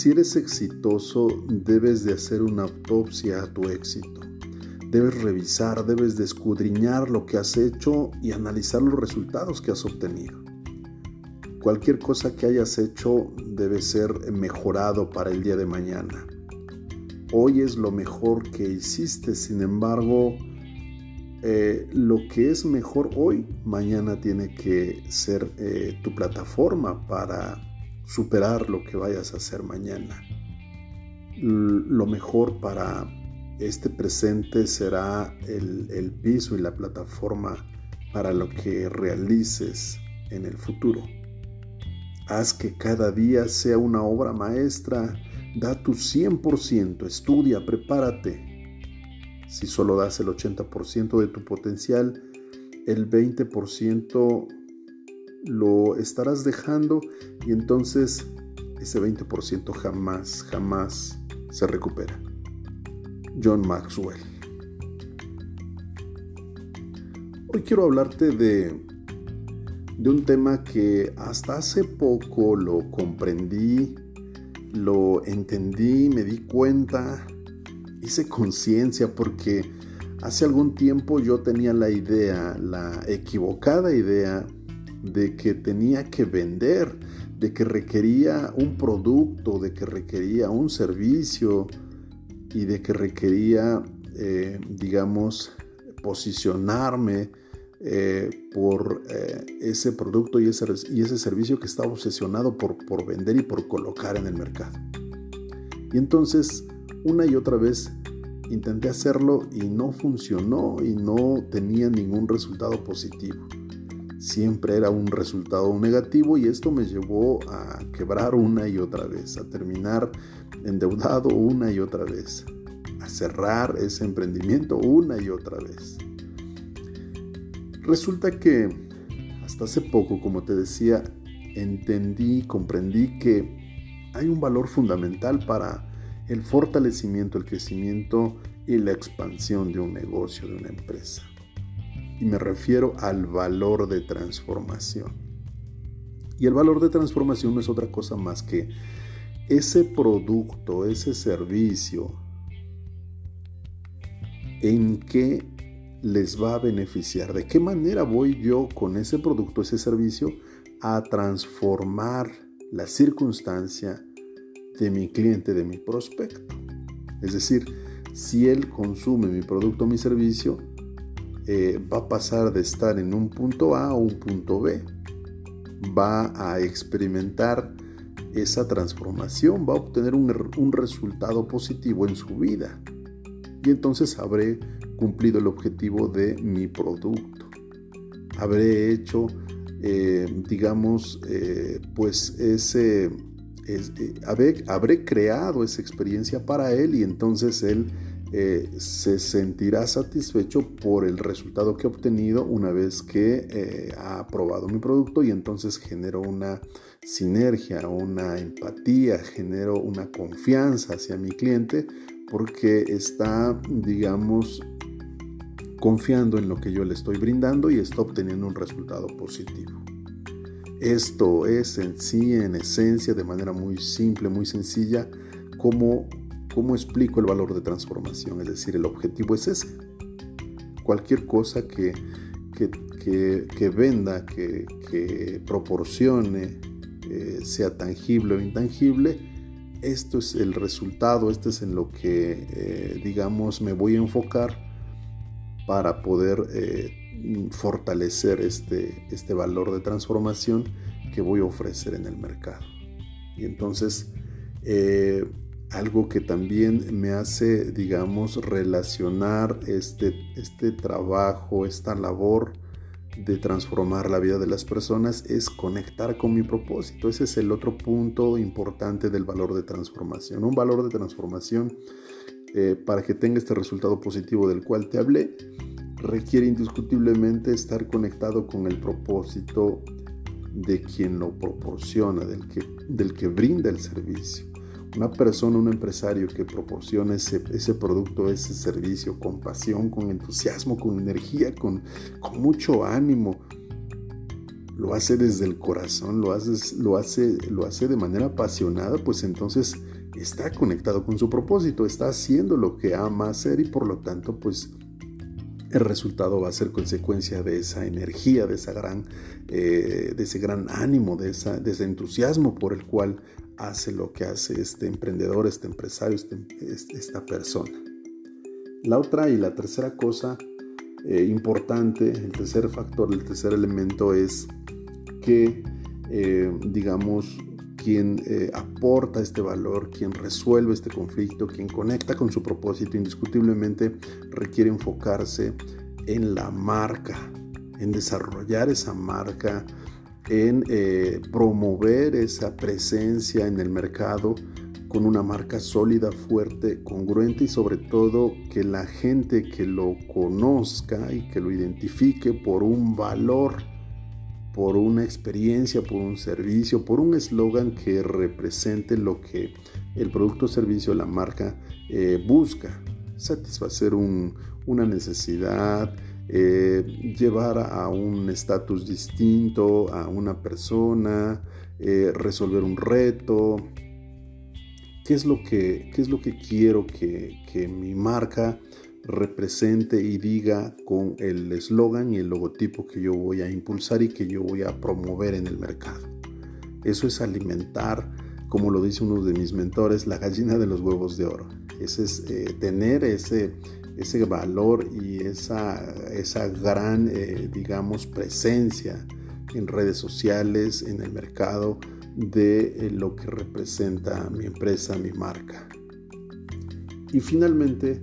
Si eres exitoso, debes de hacer una autopsia a tu éxito. Debes revisar, debes de escudriñar lo que has hecho y analizar los resultados que has obtenido. Cualquier cosa que hayas hecho debe ser mejorado para el día de mañana. Hoy es lo mejor que hiciste, sin embargo, eh, lo que es mejor hoy, mañana tiene que ser eh, tu plataforma para superar lo que vayas a hacer mañana. lo mejor para este presente será el, piso y la plataforma para lo que realices en el futuro. Haz que cada día sea una obra maestra, da tu 100%, estudia, prepárate, si solo das el 80% de tu potencial, el 20% lo estarás dejando y entonces ese 20% jamás, jamás se recupera. John Maxwell. Hoy quiero hablarte de, de un tema que hasta hace poco lo comprendí, lo entendí, me di cuenta hice conciencia porque hace algún tiempo yo tenía la idea, la equivocada idea de que tenía que vender, de que requería un producto, de que requería un servicio y de que requería, eh, digamos, posicionarme eh, por eh, ese producto y ese, y ese servicio que estaba obsesionado por, por vender y por colocar en el mercado. Y entonces una y otra vez intenté hacerlo y no funcionó y no tenía ningún resultado positivo. Siempre era un resultado negativo y esto me llevó a quebrar una y otra vez, a terminar endeudado una y otra vez, a cerrar ese emprendimiento una y otra vez. Resulta que hasta hace poco, como te decía, entendí, comprendí que hay un valor fundamental para el fortalecimiento, el crecimiento y la expansión de un negocio, de una empresa. Y me refiero al valor de transformación. Y el valor de transformación no es otra cosa más que ese producto, ese servicio, en qué les va a beneficiar, de qué manera voy yo con ese producto, ese servicio, a transformar la circunstancia, de mi cliente, de mi prospecto. Es decir, si él consume mi producto mi servicio, eh, va a pasar de estar en un punto A a un punto B. Va a experimentar esa transformación, va a obtener un, resultado positivo en su vida. Y entonces habré cumplido el objetivo de mi producto. Habré hecho, eh, digamos, eh, pues ese eh, habré, creado esa experiencia para él y entonces él eh, se sentirá satisfecho por el resultado que ha obtenido una vez que eh, ha probado mi producto y entonces genero una sinergia, una empatía, genero una confianza hacia mi cliente porque está, digamos, confiando en lo que yo le estoy brindando y está obteniendo un resultado positivo. Esto es en sí, en esencia, de manera muy simple, muy sencilla, cómo, cómo explico el valor de transformación. Es decir, el objetivo es ese. Cualquier cosa que, que, venda, que, proporcione, eh, sea tangible o intangible, esto es el resultado, esto es en lo que, eh, digamos, me voy a enfocar para poder eh, fortalecer este, este valor de transformación que voy a ofrecer en el mercado. Y entonces, algo que también me hace, digamos, relacionar este, este trabajo, esta labor de transformar la vida de las personas es conectar con mi propósito. Ese es el otro punto importante del valor de transformación. Un valor de transformación eh, para que tenga este resultado positivo del cual te hablé requiere indiscutiblemente estar conectado con el propósito de quien lo proporciona, del que, del que brinda el servicio. Una persona, un empresario que proporciona ese, ese producto, ese servicio con pasión, con entusiasmo, con energía, con, con mucho ánimo, lo hace desde el corazón, lo hace, lo hace, lo hace de manera apasionada, pues entonces está conectado con su propósito, está haciendo lo que ama hacer y por lo tanto, pues el resultado va a ser consecuencia de esa energía, de, esa gran, eh, de ese gran ánimo, de, esa, de ese entusiasmo por el cual hace lo que hace este emprendedor, este empresario, este, esta persona. La otra y la tercera cosa eh, importante, el tercer factor, el tercer elemento es que, eh, digamos, quien eh, aporta este valor, quien resuelve este conflicto, quien conecta con su propósito, indiscutiblemente requiere enfocarse en la marca, en desarrollar esa marca, en eh, promover esa presencia en el mercado con una marca sólida, fuerte, congruente y sobre todo que la gente que lo conozca y que lo identifique por un valor por una experiencia, por un servicio, por un eslogan que represente lo que el producto o servicio, la marca eh, busca. Satisfacer una necesidad, eh, llevar a un estatus distinto a una persona, eh, resolver un reto. ¿Qué es lo que, qué es lo que quiero que, que mi marca represente y diga con el eslogan y el logotipo que yo voy a impulsar y que yo voy a promover en el mercado. Eso es alimentar, como lo dice uno de mis mentores, la gallina de los huevos de oro. Ese es eh, tener ese, ese valor y esa, esa gran, eh, digamos, presencia en redes sociales, en el mercado, de eh, lo que representa mi empresa, mi marca. Y finalmente,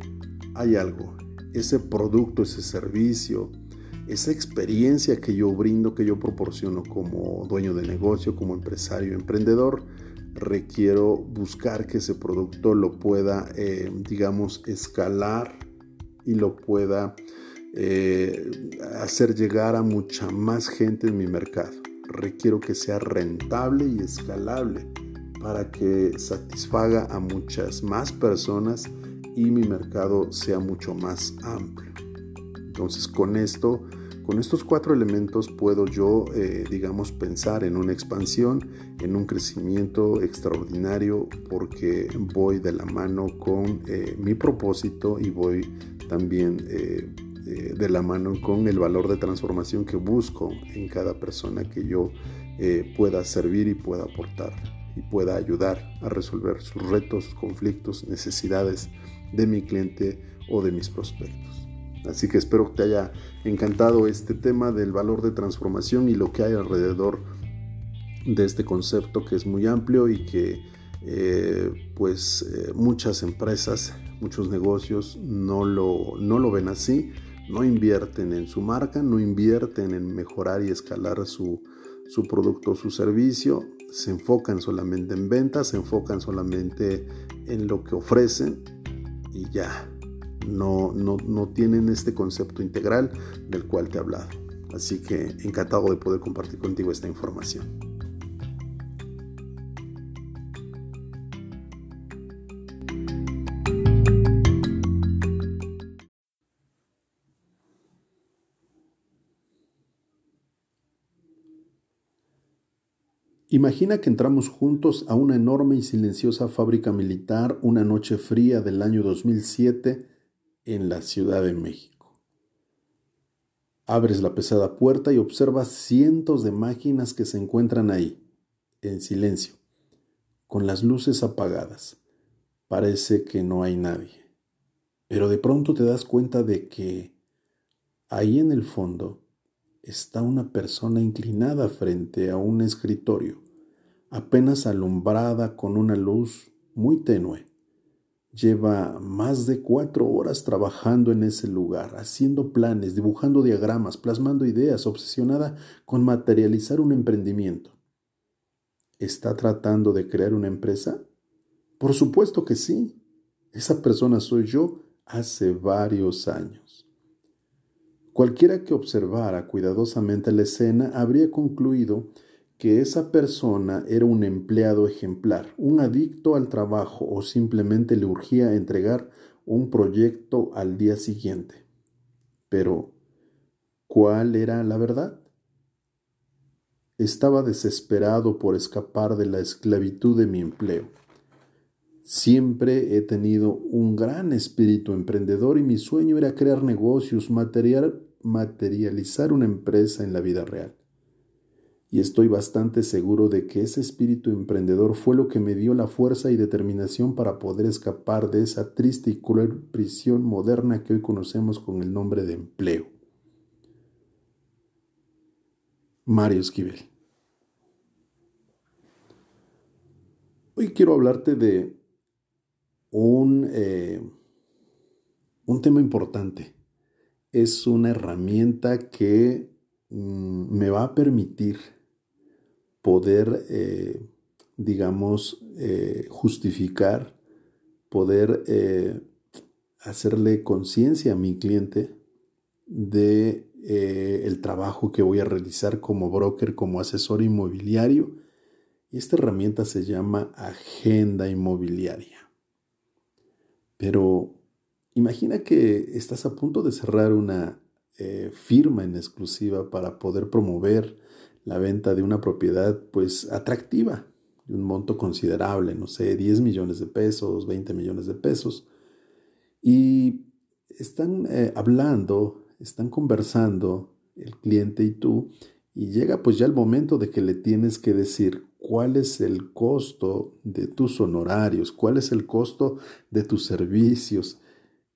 hay algo, ese producto, ese servicio, esa experiencia que yo brindo, que yo proporciono como dueño de negocio, como empresario, emprendedor, requiero buscar que ese producto lo pueda, eh, digamos, escalar y lo pueda eh, hacer llegar a mucha más gente en mi mercado. Requiero que sea rentable y escalable para que satisfaga a muchas más personas y mi mercado sea mucho más amplio. Entonces con esto, con estos cuatro elementos puedo yo, eh, digamos, pensar en una expansión, en un crecimiento extraordinario porque voy de la mano con eh, mi propósito y voy también eh, de la mano con el valor de transformación que busco en cada persona que yo pueda servir y pueda aportar y pueda ayudar a resolver sus retos, conflictos, necesidades de mi cliente o de mis prospectos. Así que espero que te haya encantado este tema del valor de transformación y lo que hay alrededor de este concepto que es muy amplio y que eh, pues eh, muchas empresas, muchos negocios no lo, no lo ven así, no invierten en su marca, no invierten en mejorar y escalar su, su producto o su servicio, se enfocan solamente en ventas, se enfocan solamente en lo que ofrecen y ya. No, no, no tienen este concepto integral del cual te he hablado. Así que encantado de poder compartir contigo esta información. Imagina que entramos juntos a una enorme y silenciosa fábrica militar una noche fría del año 2007 en la Ciudad de México. Abres la pesada puerta y observas cientos de máquinas que se encuentran ahí, en silencio, con las luces apagadas. Parece que no hay nadie. Pero de pronto te das cuenta de que ahí en el fondo está una persona inclinada frente a un escritorio, apenas alumbrada con una luz muy tenue. Lleva más de cuatro horas trabajando en ese lugar, haciendo planes, dibujando diagramas, plasmando ideas, obsesionada con materializar un emprendimiento. ¿Está tratando de crear una empresa? Por supuesto que sí. Esa persona soy yo hace varios años. Cualquiera que observara cuidadosamente la escena habría concluido que esa persona era un empleado ejemplar, un adicto al trabajo o simplemente le urgía entregar un proyecto al día siguiente. Pero, ¿cuál era la verdad? estaba desesperado por escapar de la esclavitud de mi empleo. Siempre he tenido un gran espíritu emprendedor y mi sueño era crear negocios, materializar una empresa en la vida real y estoy bastante seguro de que ese espíritu emprendedor fue lo que me dio la fuerza y determinación para poder escapar de esa triste y cruel prisión moderna que hoy conocemos con el nombre de empleo. Mario Esquivel. Hoy quiero hablarte de un, eh, un tema importante. Es una herramienta que mm, me va a permitir poder, eh, digamos, eh, justificar, poder eh, hacerle conciencia a mi cliente de el trabajo que voy a realizar como broker, como asesor inmobiliario. Y esta herramienta se llama agenda inmobiliaria. Pero imagina que estás a punto de cerrar una firma en exclusiva para poder promover la venta de una propiedad pues atractiva, de un monto considerable, no sé, 10 millones de pesos, 20 millones de pesos. Y están eh, hablando, están conversando el cliente y tú, y llega pues ya el momento de que le tienes que decir cuál es el costo de tus honorarios, cuál es el costo de tus servicios,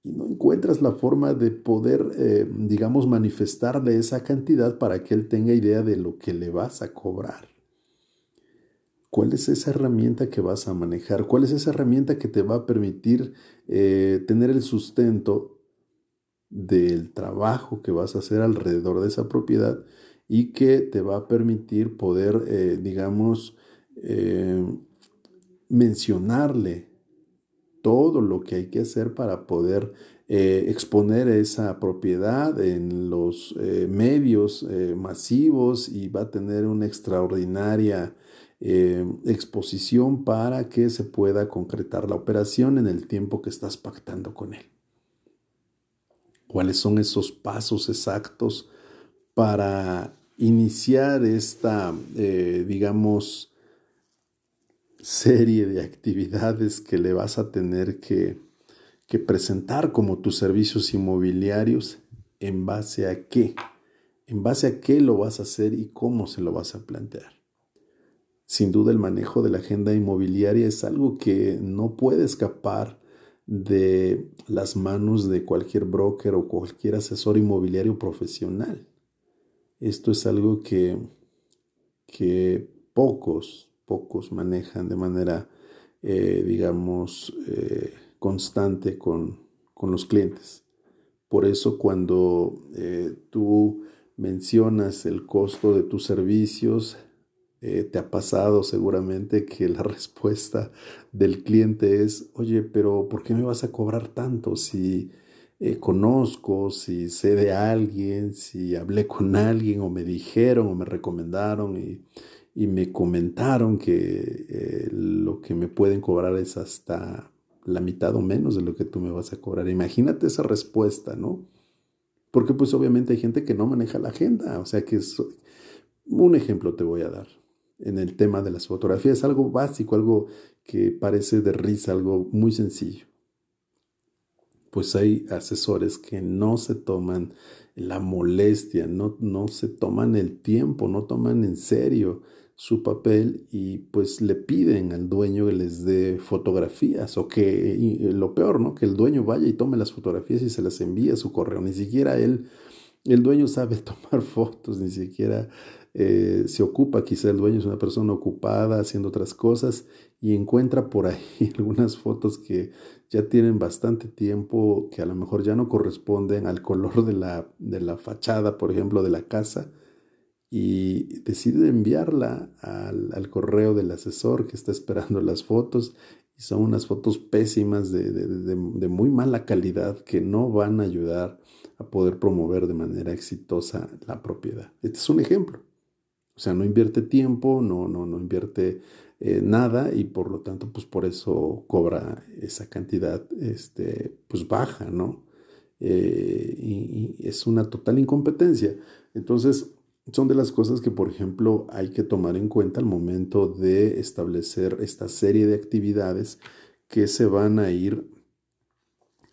y no encuentras la forma de poder, eh, digamos, manifestarle esa cantidad para que él tenga idea de lo que le vas a cobrar. ¿Cuál es esa herramienta que vas a manejar? ¿Cuál es esa herramienta que te va a permitir eh, tener el sustento del trabajo que vas a hacer alrededor de esa propiedad y que te va a permitir poder, eh, digamos, mencionarle todo lo que hay que hacer para poder eh, exponer esa propiedad en los eh, medios eh, masivos y va a tener una extraordinaria exposición para que se pueda concretar la operación en el tiempo que estás pactando con él. ¿Cuáles son esos pasos exactos para iniciar esta, digamos, serie de actividades que le vas a tener que, que presentar como tus servicios inmobiliarios en base a qué, en base a qué lo vas a hacer y cómo se lo vas a plantear. Sin duda el manejo de la agenda inmobiliaria es algo que no puede escapar de las manos de cualquier broker o cualquier asesor inmobiliario profesional. Esto es algo que, que pocos, pocos manejan de manera, eh, digamos, eh, constante con, los clientes. Por eso cuando eh, tú mencionas el costo de tus servicios, te ha pasado seguramente que la respuesta del cliente es, oye, pero ¿por qué me vas a cobrar tanto si conozco, si sé de alguien, si hablé con alguien o me dijeron o me recomendaron y y me comentaron que eh, lo que me pueden cobrar es hasta la mitad o menos de lo que tú me vas a cobrar. Imagínate esa respuesta, ¿no? Porque pues obviamente hay gente que no maneja la agenda, o sea que es, un ejemplo te voy a dar en el tema de las fotografías, algo básico, algo que parece de risa, algo muy sencillo. Pues hay asesores que no se toman la molestia, no, no se toman el tiempo, no toman en serio su papel y pues le piden al dueño que les dé fotografías o que lo peor, ¿no? Que el dueño vaya y tome las fotografías y se las envíe a su correo. Ni siquiera él, el dueño sabe tomar fotos, ni siquiera eh, se ocupa, quizá el dueño es una persona ocupada haciendo otras cosas y encuentra por ahí algunas fotos que ya tienen bastante tiempo, que a lo mejor ya no corresponden al color de la, de la fachada, por ejemplo, de la casa y decide enviarla al, correo del asesor que está esperando las fotos y son unas fotos pésimas de, muy mala calidad que no van a ayudar a poder promover de manera exitosa la propiedad. Este es un ejemplo. O sea, no invierte tiempo, no, no, no invierte eh, nada y por lo tanto, pues por eso cobra esa cantidad, este, pues baja, ¿no? Eh, y es una total incompetencia. Entonces, son de las cosas que, por ejemplo, hay que tomar en cuenta al momento de establecer esta serie de actividades que se van a ir,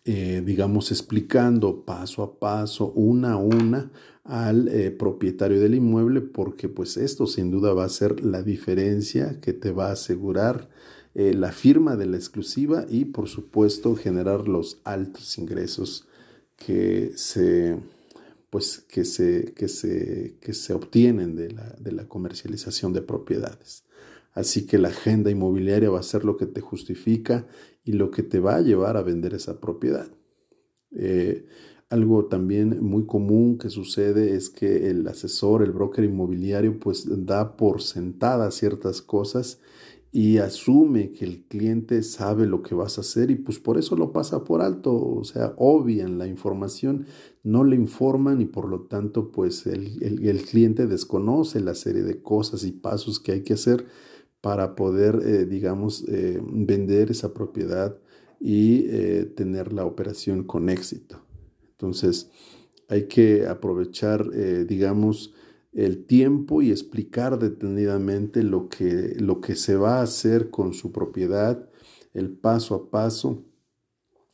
eh, digamos, explicando paso a paso, una a una, al eh, propietario del inmueble, porque pues esto sin duda va a ser la diferencia que te va a asegurar eh, la firma de la exclusiva y por supuesto generar los altos ingresos que se pues que se, que se, que se obtienen de la, de la comercialización de propiedades. Así que la agenda inmobiliaria va a ser lo que te justifica y lo que te va a llevar a vender esa propiedad. Eh, algo también muy común que sucede es que el asesor, el broker inmobiliario, pues da por sentada ciertas cosas y asume que el cliente sabe lo que vas a hacer y pues por eso lo pasa por alto, o sea, obvian la información, no le informan y por lo tanto pues el, el, cliente desconoce la serie de cosas y pasos que hay que hacer para poder, eh, digamos, eh, vender esa propiedad y eh, tener la operación con éxito. Entonces, hay que aprovechar, digamos, el tiempo y explicar detenidamente lo que, lo que se va a hacer con su propiedad, el paso a paso,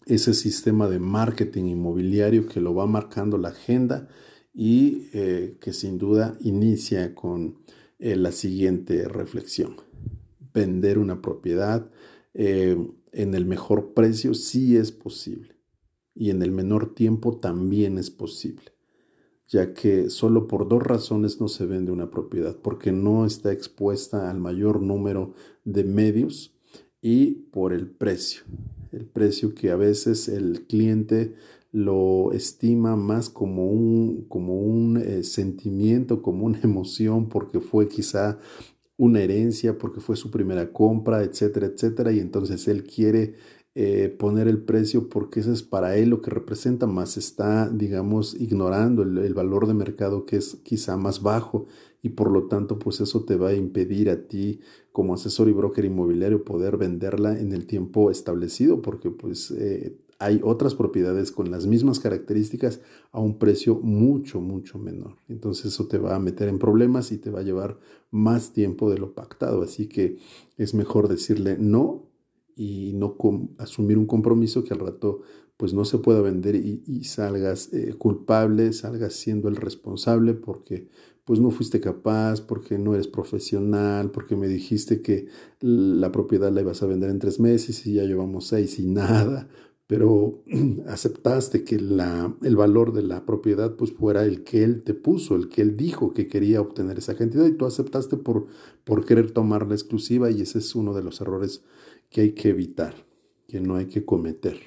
ese sistema de marketing inmobiliario que lo va marcando la agenda y eh, que sin duda inicia con eh, la siguiente reflexión. Vender una propiedad eh, en el mejor precio sí es posible y en el menor tiempo también es posible ya que solo por dos razones no se vende una propiedad, porque no está expuesta al mayor número de medios y por el precio, el precio que a veces el cliente lo estima más como un, como un eh, sentimiento, como una emoción, porque fue quizá una herencia, porque fue su primera compra, etcétera, etcétera, y entonces él quiere eh, poner el precio porque eso es para él lo que representa, más está, digamos, ignorando el, valor de mercado que es quizá más bajo y por lo tanto, pues eso te va a impedir a ti como asesor y broker inmobiliario poder venderla en el tiempo establecido porque pues eh, hay otras propiedades con las mismas características a un precio mucho, mucho menor. Entonces eso te va a meter en problemas y te va a llevar más tiempo de lo pactado. Así que es mejor decirle no y no asumir un compromiso que al rato pues no se pueda vender y, salgas eh, culpable, salgas siendo el responsable porque pues no fuiste capaz, porque no eres profesional, porque me dijiste que la propiedad la ibas a vender en tres meses y ya llevamos seis y nada, pero aceptaste que la, el valor de la propiedad pues fuera el que él te puso, el que él dijo que quería obtener esa cantidad y tú aceptaste por, por querer tomar la exclusiva y ese es uno de los errores que hay que evitar, que no hay que cometer.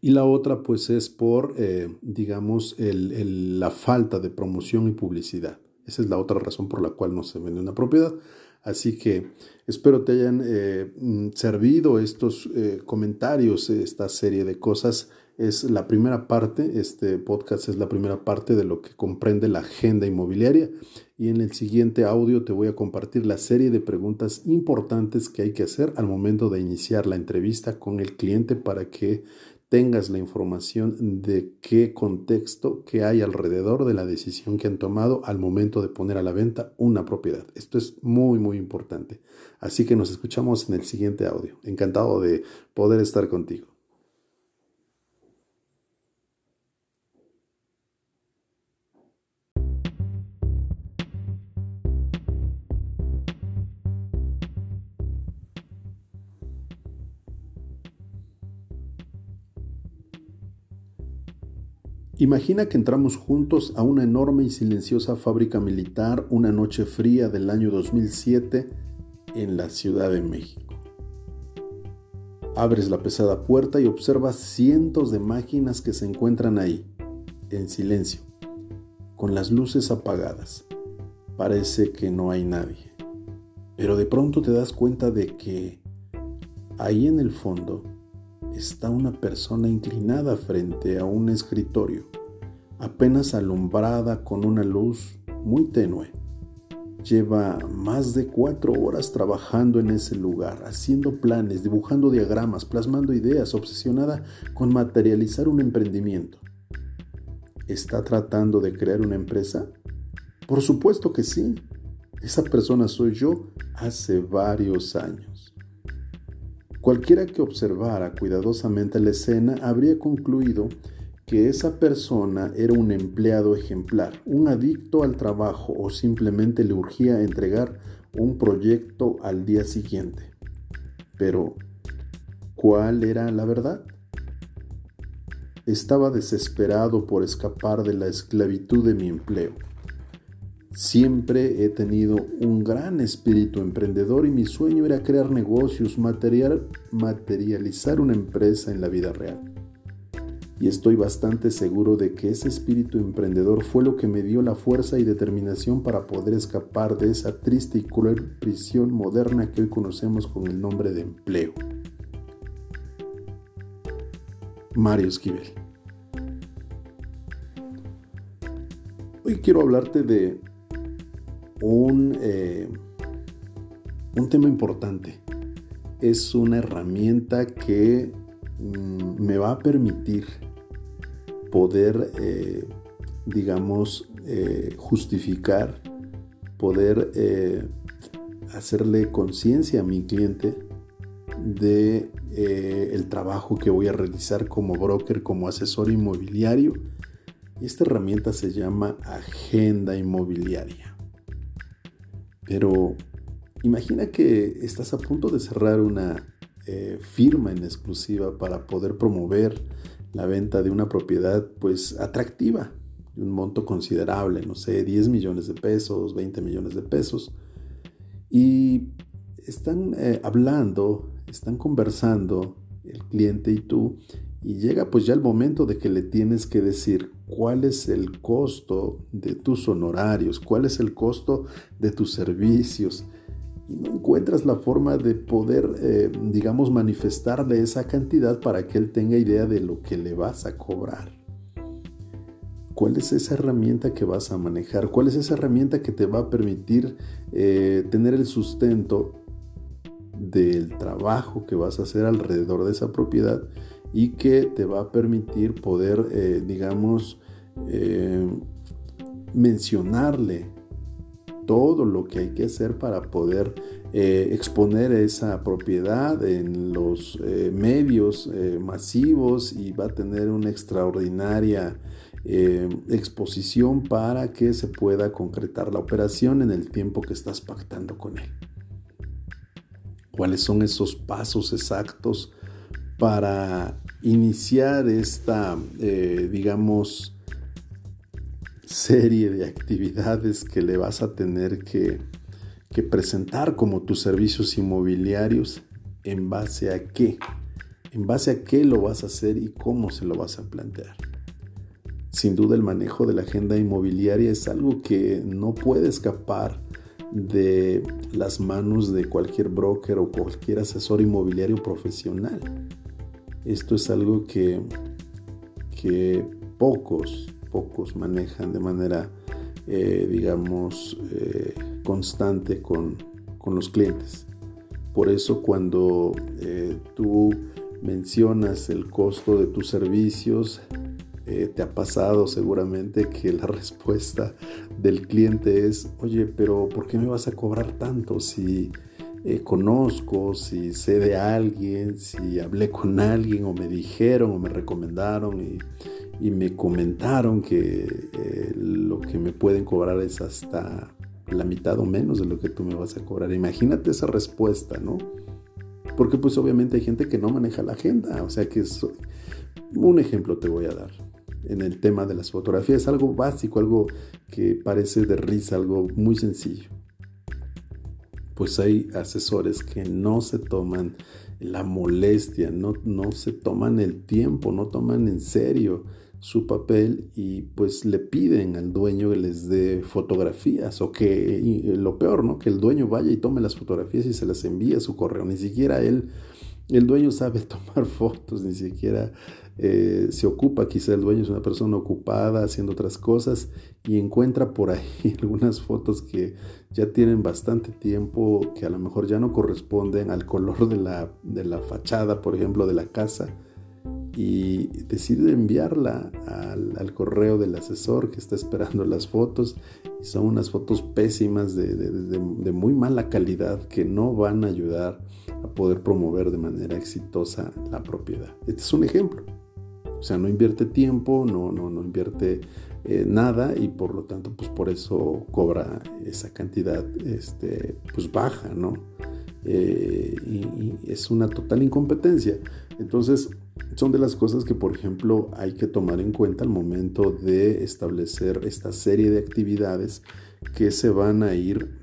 Y la otra pues es por, eh, digamos, la falta de promoción y publicidad. Esa es la otra razón por la cual no se vende una propiedad. Así que espero te hayan eh, mm, servido estos eh, comentarios, esta serie de cosas. Es la primera parte, este podcast es la primera parte de lo que comprende la agenda inmobiliaria y en el siguiente audio te voy a compartir la serie de preguntas importantes que hay que hacer al momento de iniciar la entrevista con el cliente para que tengas la información de qué contexto que hay alrededor de la decisión que han tomado al momento de poner a la venta una propiedad. Esto es muy, muy importante. Así que nos escuchamos en el siguiente audio. Encantado de poder estar contigo. Imagina que entramos juntos a una enorme y silenciosa fábrica militar una noche fría del año 2007 en la Ciudad de México. Abres la pesada puerta y observas cientos de máquinas que se encuentran ahí, en silencio, con las luces apagadas. Parece que no hay nadie. Pero de pronto te das cuenta de que ahí en el fondo está una persona inclinada frente a un escritorio, apenas alumbrada con una luz muy tenue. Lleva más de cuatro horas trabajando en ese lugar, haciendo planes, dibujando diagramas, plasmando ideas, obsesionada con materializar un emprendimiento. ¿Está tratando de crear una empresa? Por supuesto que sí. Esa persona soy yo hace varios años. Cualquiera que observara cuidadosamente la escena habría concluido que esa persona era un empleado ejemplar, un adicto al trabajo o simplemente le urgía entregar un proyecto al día siguiente. Pero, ¿cuál era la verdad? Estaba desesperado por escapar de la esclavitud de mi empleo. Siempre he tenido un gran espíritu emprendedor y mi sueño era crear negocios, materializar una empresa en la vida real. Y estoy bastante seguro de que ese espíritu emprendedor fue lo que me dio la fuerza y determinación para poder escapar de esa triste y cruel prisión moderna que hoy conocemos con el nombre de empleo. Mario Esquivel. Hoy quiero hablarte de un, eh, un tema importante. Es una herramienta que mm, me va a permitir poder, eh, digamos, eh, justificar, poder hacerle conciencia a mi cliente de el trabajo que voy a realizar como broker, como asesor inmobiliario. Esta herramienta se llama Agenda Inmobiliaria. Pero imagina que estás a punto de cerrar una eh, firma en exclusiva para poder promover la venta de una propiedad pues atractiva, de un monto considerable, no sé, 10 millones de pesos, 20 millones de pesos. Y están eh, hablando, están conversando el cliente y tú y llega pues ya el momento de que le tienes que decir cuál es el costo de tus honorarios, cuál es el costo de tus servicios. Y no encuentras la forma de poder, eh, digamos, manifestarle esa cantidad para que él tenga idea de lo que le vas a cobrar. ¿Cuál es esa herramienta que vas a manejar? ¿Cuál es esa herramienta que te va a permitir eh, tener el sustento del trabajo que vas a hacer alrededor de esa propiedad y que te va a permitir poder, eh, digamos, eh, mencionarle todo lo que hay que hacer para poder eh, exponer esa propiedad en los medios masivos y va a tener una extraordinaria exposición para que se pueda concretar la operación en el tiempo que estás pactando con él. ¿Cuáles son esos pasos exactos para iniciar esta, eh, digamos, serie de actividades que le vas a tener que, que presentar como tus servicios inmobiliarios, ¿en base a qué? ¿En base a qué lo vas a hacer y cómo se lo vas a plantear? Sin duda el manejo de la agenda inmobiliaria es algo que no puede escapar de las manos de cualquier broker o cualquier asesor inmobiliario profesional. Esto es algo que, que pocos, pocos manejan de manera, eh, digamos, eh, constante con, los clientes. Por eso cuando eh, tú mencionas el costo de tus servicios, te ha pasado seguramente que la respuesta del cliente es, oye, pero ¿por qué me vas a cobrar tanto si eh, conozco, si sé de alguien, si hablé con alguien o me dijeron o me recomendaron y, me comentaron que eh, lo que me pueden cobrar es hasta la mitad o menos de lo que tú me vas a cobrar. Imagínate esa respuesta, ¿no? Porque pues obviamente hay gente que no maneja la agenda, o sea que es, un ejemplo te voy a dar en el tema de las fotografías, algo básico, algo que parece de risa, algo muy sencillo pues hay asesores que no se toman la molestia, no, no se toman el tiempo, no toman en serio su papel y pues le piden al dueño que les dé fotografías o que lo peor, ¿no? Que el dueño vaya y tome las fotografías y se las envíe a su correo. Ni siquiera él, el dueño sabe tomar fotos, ni siquiera eh, se ocupa, quizá el dueño es una persona ocupada haciendo otras cosas y encuentra por ahí algunas fotos que ya tienen bastante tiempo, que a lo mejor ya no corresponden al color de la, de la fachada, por ejemplo, de la casa. y decide enviarla al, correo del asesor que está esperando las fotos. Son unas fotos pésimas de, de, muy mala calidad que no van a ayudar a poder promover de manera exitosa la propiedad. Este es un ejemplo. Sea, no invierte tiempo, no, no, no invierte eh, nada y por lo tanto, pues por eso cobra esa cantidad este, pues baja, ¿no? Eh, y, es una total incompetencia. Entonces, son de las cosas que, por ejemplo, hay que tomar en cuenta al momento de establecer esta serie de actividades que se van a ir,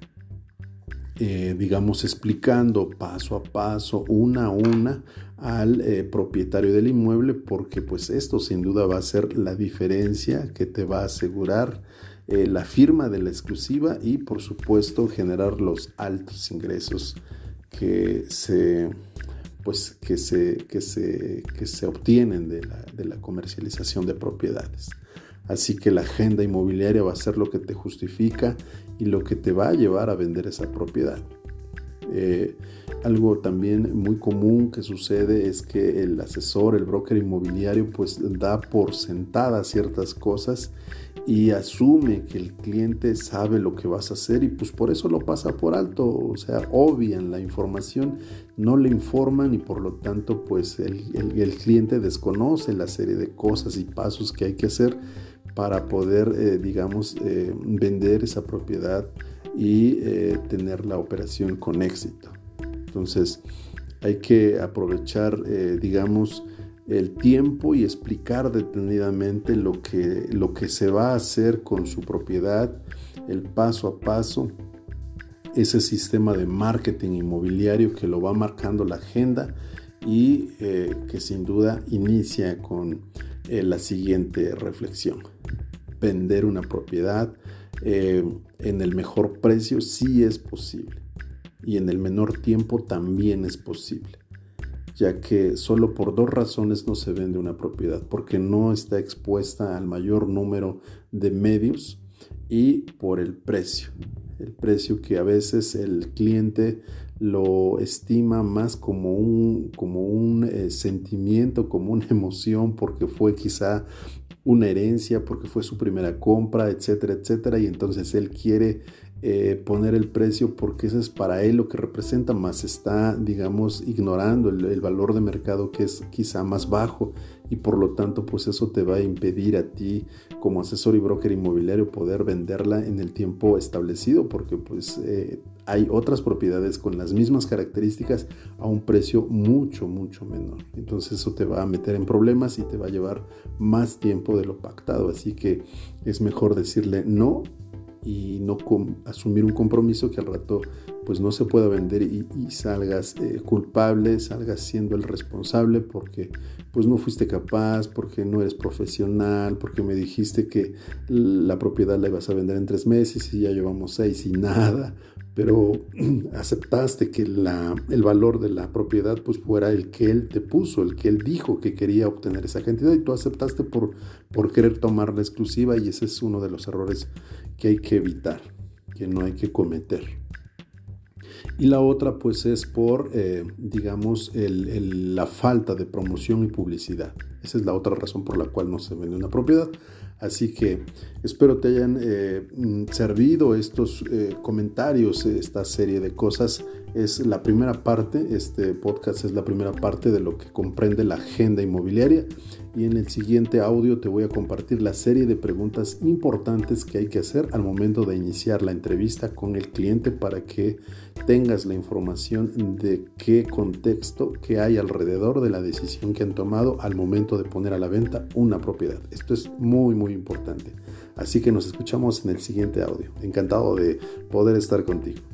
eh, digamos, explicando paso a paso, una a una, al eh, propietario del inmueble, porque pues esto sin duda va a ser la diferencia que te va a asegurar la firma de la exclusiva y por supuesto generar los altos ingresos que se, pues, que se, que se, que se obtienen de la, de la comercialización de propiedades. Así que la agenda inmobiliaria va a ser lo que te justifica y lo que te va a llevar a vender esa propiedad. Eh, algo también muy común que sucede es que el asesor, el broker inmobiliario, pues da por sentada ciertas cosas y asume que el cliente sabe lo que vas a hacer y pues por eso lo pasa por alto, o sea, obvian la información, no le informan y por lo tanto pues el, cliente desconoce la serie de cosas y pasos que hay que hacer para poder, eh, digamos, eh, vender esa propiedad y eh, tener la operación con éxito. Entonces, hay que aprovechar, digamos, el tiempo y explicar detenidamente lo que, lo que se va a hacer con su propiedad, el paso a paso, ese sistema de marketing inmobiliario que lo va marcando la agenda y eh, que sin duda inicia con eh, la siguiente reflexión. Vender una propiedad eh, en el mejor precio sí es posible y en el menor tiempo también es posible ya que solo por dos razones no se vende una propiedad, porque no está expuesta al mayor número de medios y por el precio. El precio que a veces el cliente lo estima más como un, como un eh, sentimiento, como una emoción, porque fue quizá una herencia, porque fue su primera compra, etcétera, etcétera, y entonces él quiere eh, poner el precio porque eso es para él lo que representa, más está, digamos, ignorando el, valor de mercado que es quizá más bajo y por lo tanto pues eso te va a impedir a ti como asesor y broker inmobiliario poder venderla en el tiempo establecido porque pues eh, hay otras propiedades con las mismas características a un precio mucho mucho menor. Entonces eso te va a meter en problemas y te va a llevar más tiempo de lo pactado. Así que es mejor decirle no y no asumir un compromiso que al rato pues no se pueda vender y, salgas eh, culpable, salgas siendo el responsable porque pues no fuiste capaz, porque no eres profesional, porque me dijiste que la propiedad la ibas a vender en tres meses y ya llevamos seis y nada, pero aceptaste que la, el valor de la propiedad pues fuera el que él te puso, el que él dijo que quería obtener esa cantidad y tú aceptaste por, por querer tomar la exclusiva y ese es uno de los errores que hay que evitar, que no hay que cometer. Y la otra pues es por, eh, digamos, la falta de promoción y publicidad. Esa es la otra razón por la cual no se vende una propiedad. Así que espero te hayan eh, mm, servido estos eh, comentarios, esta serie de cosas. Es la primera parte, este podcast es la primera parte de lo que comprende la agenda inmobiliaria y en el siguiente audio te voy a compartir la serie de preguntas importantes que hay que hacer al momento de iniciar la entrevista con el cliente para que tengas la información de qué contexto que hay alrededor de la decisión que han tomado al momento de poner a la venta una propiedad. Esto es muy muy importante. Así que nos escuchamos en el siguiente audio. Encantado de poder estar contigo.